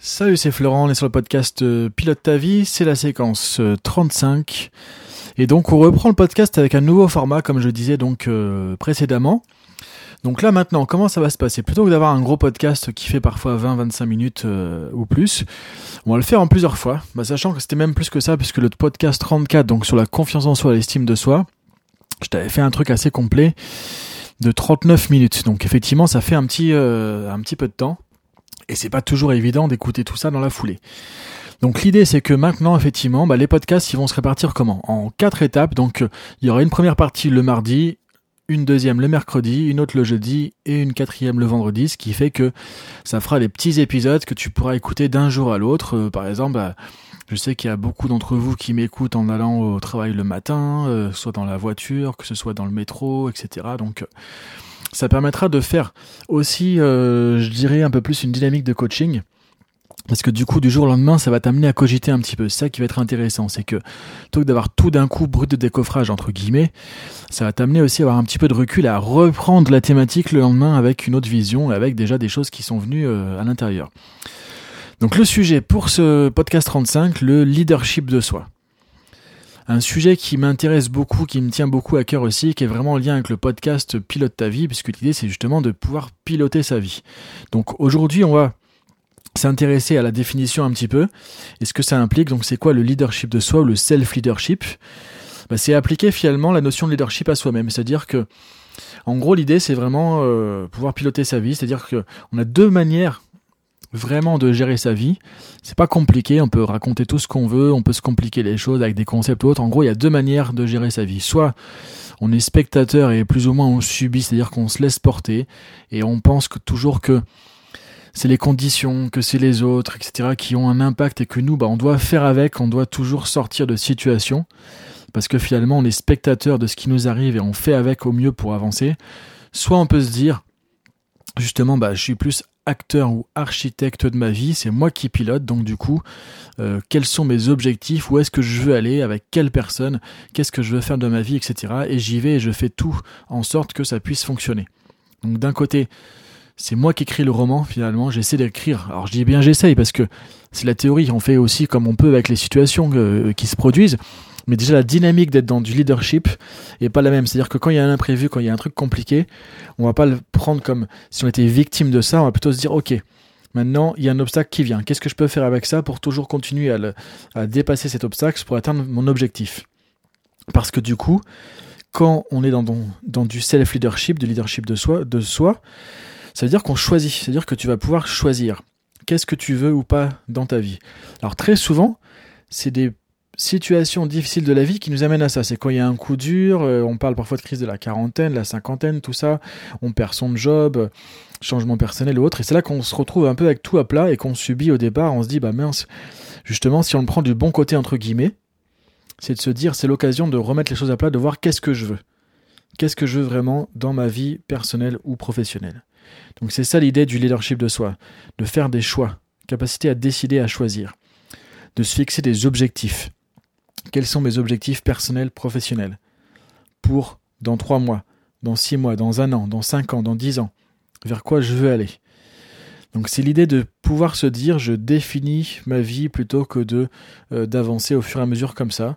Salut, c'est Florent, on est sur le podcast euh, Pilote ta vie, c'est la séquence 35. Euh, Et donc on reprend le podcast avec un nouveau format, comme je disais donc euh, précédemment. Donc là maintenant, comment ça va se passer? Plutôt que d'avoir un gros podcast qui fait parfois 20-25 minutes ou plus, on va le faire en plusieurs fois, bah, sachant que c'était même plus que ça, puisque le podcast 34, donc sur la confiance en soi l'estime de soi, je t'avais fait un truc assez complet de 39 minutes. Donc effectivement, ça fait un petit, un petit peu de temps et c'est pas toujours évident d'écouter tout ça dans la foulée. Donc l'idée c'est que maintenant effectivement bah, les podcasts ils vont se répartir comment? En quatre étapes. Donc il y aura une première partie le mardi, une deuxième le mercredi, une autre le jeudi et une quatrième le vendredi, ce qui fait que ça fera des petits épisodes que tu pourras écouter d'un jour à l'autre. Euh, par exemple, bah, je sais qu'il y a beaucoup d'entre vous qui m'écoutent en allant au travail le matin, euh, soit dans la voiture, que ce soit dans le métro, etc. Donc ça permettra de faire aussi, euh, je dirais, un peu plus une dynamique de coaching. Parce que du coup, du jour au lendemain, ça va t'amener à cogiter un petit peu. C'est ça qui va être intéressant. C'est que, plutôt que d'avoir tout d'un coup brut de décoffrage, entre guillemets, ça va t'amener aussi à avoir un petit peu de recul, à reprendre la thématique le lendemain avec une autre vision, avec déjà des choses qui sont venues euh, à l'intérieur. Donc le sujet pour ce podcast 35, le leadership de soi un sujet qui m'intéresse beaucoup, qui me tient beaucoup à cœur aussi, qui est vraiment en lien avec le podcast Pilote ta vie, puisque l'idée c'est justement de pouvoir piloter sa vie. Donc aujourd'hui on va s'intéresser à la définition un petit peu et ce que ça implique. Donc c'est quoi le leadership de soi ou le self-leadership? Bah, C'est appliquer finalement la notion de leadership à soi-même, c'est-à-dire que en gros, l'idée, c'est vraiment euh, pouvoir piloter sa vie. C'est-à-dire que on a deux manières vraiment de gérer sa vie. C'est pas compliqué, on peut raconter tout ce qu'on veut, on peut se compliquer les choses avec des concepts ou autres. En gros, il y a deux manières de gérer sa vie. Soit on est spectateur et plus ou moins on subit, c'est-à-dire qu'on se laisse porter et on pense toujours que c'est les conditions, que c'est les autres, etc., qui ont un impact et que nous, bah, on doit faire avec, on doit toujours sortir de situation parce que finalement on est spectateur de ce qui nous arrive et on fait avec au mieux pour avancer. Soit on peut se dire, justement, bah, je suis plus acteur ou architecte de ma vie, c'est moi qui pilote, donc du coup, euh, quels sont mes objectifs, où est-ce que je veux aller, avec quelle personne, qu'est-ce que je veux faire de ma vie, etc. Et j'y vais et je fais tout en sorte que ça puisse fonctionner. Donc d'un côté, c'est moi qui écris le roman finalement, j'essaie d'écrire. Alors je dis bien j'essaye parce que c'est la théorie, on fait aussi comme on peut avec les situations euh, qui se produisent mais déjà la dynamique d'être dans du leadership est pas la même. C'est-à-dire que quand il y a un imprévu, quand il y a un truc compliqué, on va pas le prendre comme si on était victime de ça, on va plutôt se dire ok, maintenant il y a un obstacle qui vient, qu'est-ce que je peux faire avec ça pour toujours continuer à, dépasser cet obstacle pour atteindre mon objectif? Parce que du coup, quand on est dans, du self-leadership, du leadership de soi, de soi, ça veut dire qu'on choisit, c'est-à-dire que tu vas pouvoir choisir qu'est-ce que tu veux ou pas dans ta vie? Alors très souvent, c'est des situations difficiles de la vie qui nous amènent à ça. C'est quand il y a un coup dur, euh, on parle parfois de crise de la quarantaine, la cinquantaine, tout ça, on perd son job, changement personnel ou autre, et c'est là qu'on se retrouve un peu avec tout à plat et qu'on subit au départ, on se dit, bah mince, justement, si on le prend du bon côté, entre guillemets, c'est de se dire, c'est l'occasion de remettre les choses à plat, de voir qu'est-ce que je veux. Qu'est-ce que je veux vraiment dans ma vie personnelle ou professionnelle. Donc c'est ça l'idée du leadership de soi, de faire des choix, capacité à décider, à choisir, de se fixer des objectifs, quels sont mes objectifs personnels, professionnels? Pour dans trois mois, dans six mois, dans un an, dans cinq ans, dans dix ans, vers quoi je veux aller? Donc c'est l'idée de pouvoir se dire je définis ma vie plutôt que de euh, d'avancer au fur et à mesure comme ça.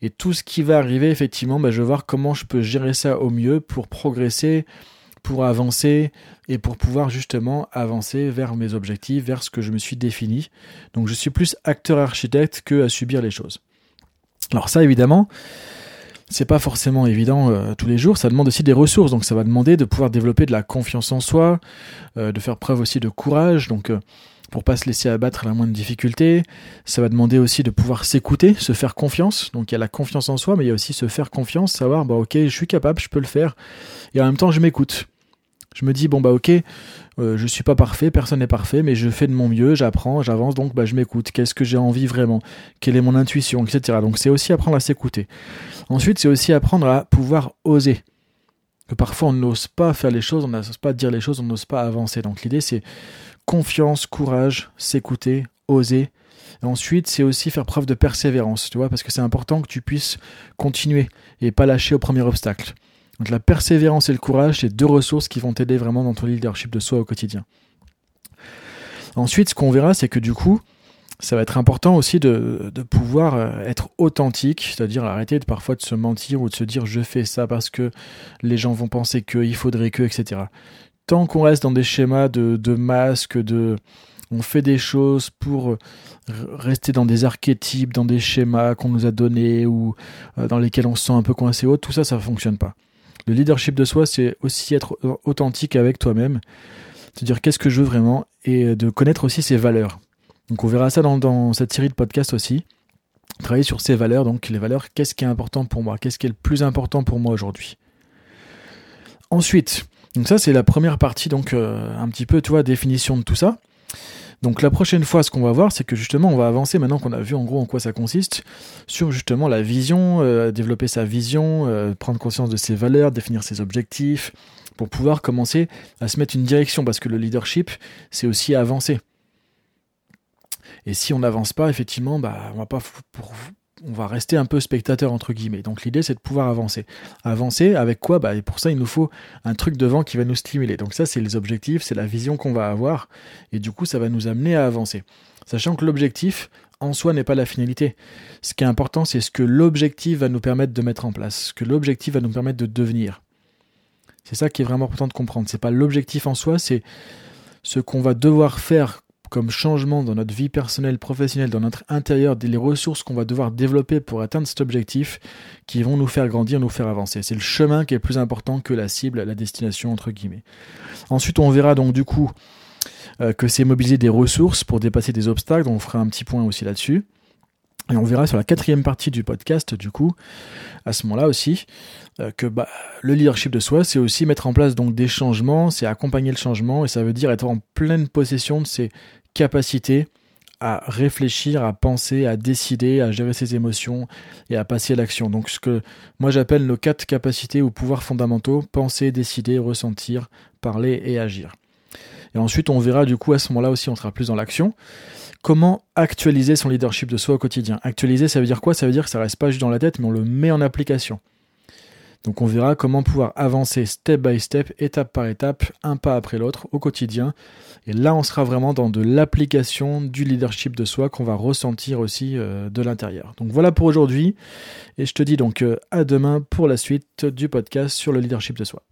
Et tout ce qui va arriver, effectivement, bah, je vais voir comment je peux gérer ça au mieux pour progresser, pour avancer et pour pouvoir justement avancer vers mes objectifs, vers ce que je me suis défini. Donc je suis plus acteur architecte que à subir les choses. Alors ça, évidemment, c'est pas forcément évident euh, tous les jours. Ça demande aussi des ressources. Donc ça va demander de pouvoir développer de la confiance en soi, euh, de faire preuve aussi de courage. Donc euh, pour pas se laisser abattre à la moindre difficulté. Ça va demander aussi de pouvoir s'écouter, se faire confiance. Donc il y a la confiance en soi, mais il y a aussi se faire confiance, savoir bah ok, je suis capable, je peux le faire. Et en même temps, je m'écoute. Je me dis bon bah ok, euh, je suis pas parfait, personne n'est parfait, mais je fais de mon mieux, j'apprends, j'avance, donc bah je m'écoute. Qu'est-ce que j'ai envie vraiment? Quelle est mon intuition, etc. Donc c'est aussi apprendre à s'écouter. Ensuite, c'est aussi apprendre à pouvoir oser. Que parfois on n'ose pas faire les choses, on n'ose pas dire les choses, on n'ose pas avancer. Donc l'idée c'est confiance, courage, s'écouter, oser. Ensuite, c'est aussi faire preuve de persévérance, tu vois, parce que c'est important que tu puisses continuer et pas lâcher au premier obstacle. Donc la persévérance et le courage, c'est deux ressources qui vont t'aider vraiment dans ton leadership de soi au quotidien. Ensuite, ce qu'on verra, c'est que du coup, ça va être important aussi de, pouvoir euh, être authentique, c'est-à-dire arrêter de, parfois de se mentir ou de se dire je fais ça parce que les gens vont penser que, il faudrait que, etc. Tant qu'on reste dans des schémas de, de masques, de on fait des choses pour rester dans des archétypes, dans des schémas qu'on nous a donnés ou euh, dans lesquels on se sent un peu coincé haut, tout ça, ça ne fonctionne pas. Le leadership de soi, c'est aussi être authentique avec toi-même, se dire qu'est-ce que je veux vraiment et de connaître aussi ses valeurs. Donc on verra ça dans, cette série de podcasts aussi. Travailler sur ses valeurs, donc les valeurs, qu'est-ce qui est important pour moi, qu'est-ce qui est le plus important pour moi aujourd'hui? Ensuite, donc ça c'est la première partie, donc euh, un petit peu, tu vois, définition de tout ça. Donc la prochaine fois, ce qu'on va voir, c'est que justement, on va avancer maintenant qu'on a vu en gros en quoi ça consiste, sur justement la vision, euh, développer sa vision, euh, prendre conscience de ses valeurs, définir ses objectifs, pour pouvoir commencer à se mettre une direction, parce que le leadership, c'est aussi avancer. Et si on n'avance pas, effectivement, bah, on va pas pour, on va rester un peu spectateur entre guillemets. Donc l'idée c'est de pouvoir avancer. Avancer avec quoi? Bah, et Pour ça il nous faut un truc devant qui va nous stimuler. Donc ça c'est les objectifs, c'est la vision qu'on va avoir et du coup ça va nous amener à avancer. Sachant que l'objectif en soi n'est pas la finalité. Ce qui est important c'est ce que l'objectif va nous permettre de mettre en place, ce que l'objectif va nous permettre de devenir. C'est ça qui est vraiment important de comprendre. C'est pas l'objectif en soi, c'est ce qu'on va devoir faire comme changement dans notre vie personnelle, professionnelle, dans notre intérieur, les ressources qu'on va devoir développer pour atteindre cet objectif qui vont nous faire grandir, nous faire avancer. C'est le chemin qui est plus important que la cible, la destination, entre guillemets. Ensuite, on verra donc du coup euh, que c'est mobiliser des ressources pour dépasser des obstacles, on fera un petit point aussi là-dessus. Et on verra sur la quatrième partie du podcast, du coup, à ce moment-là aussi, euh, que bah, le leadership de soi, c'est aussi mettre en place donc des changements, c'est accompagner le changement, et ça veut dire être en pleine possession de ses capacité à réfléchir, à penser, à décider, à gérer ses émotions et à passer à l'action. Donc ce que moi j'appelle nos quatre capacités ou pouvoirs fondamentaux, penser, décider, ressentir, parler et agir. Et ensuite on verra du coup à ce moment-là aussi on sera plus dans l'action. Comment actualiser son leadership de soi au quotidien? Actualiser ça veut dire quoi? Ça veut dire que ça reste pas juste dans la tête mais on le met en application. Donc on verra comment pouvoir avancer step by step, étape par étape, un pas après l'autre au quotidien. Et là, on sera vraiment dans de l'application du leadership de soi qu'on va ressentir aussi euh, de l'intérieur. Donc voilà pour aujourd'hui. Et je te dis donc euh, à demain pour la suite du podcast sur le leadership de soi.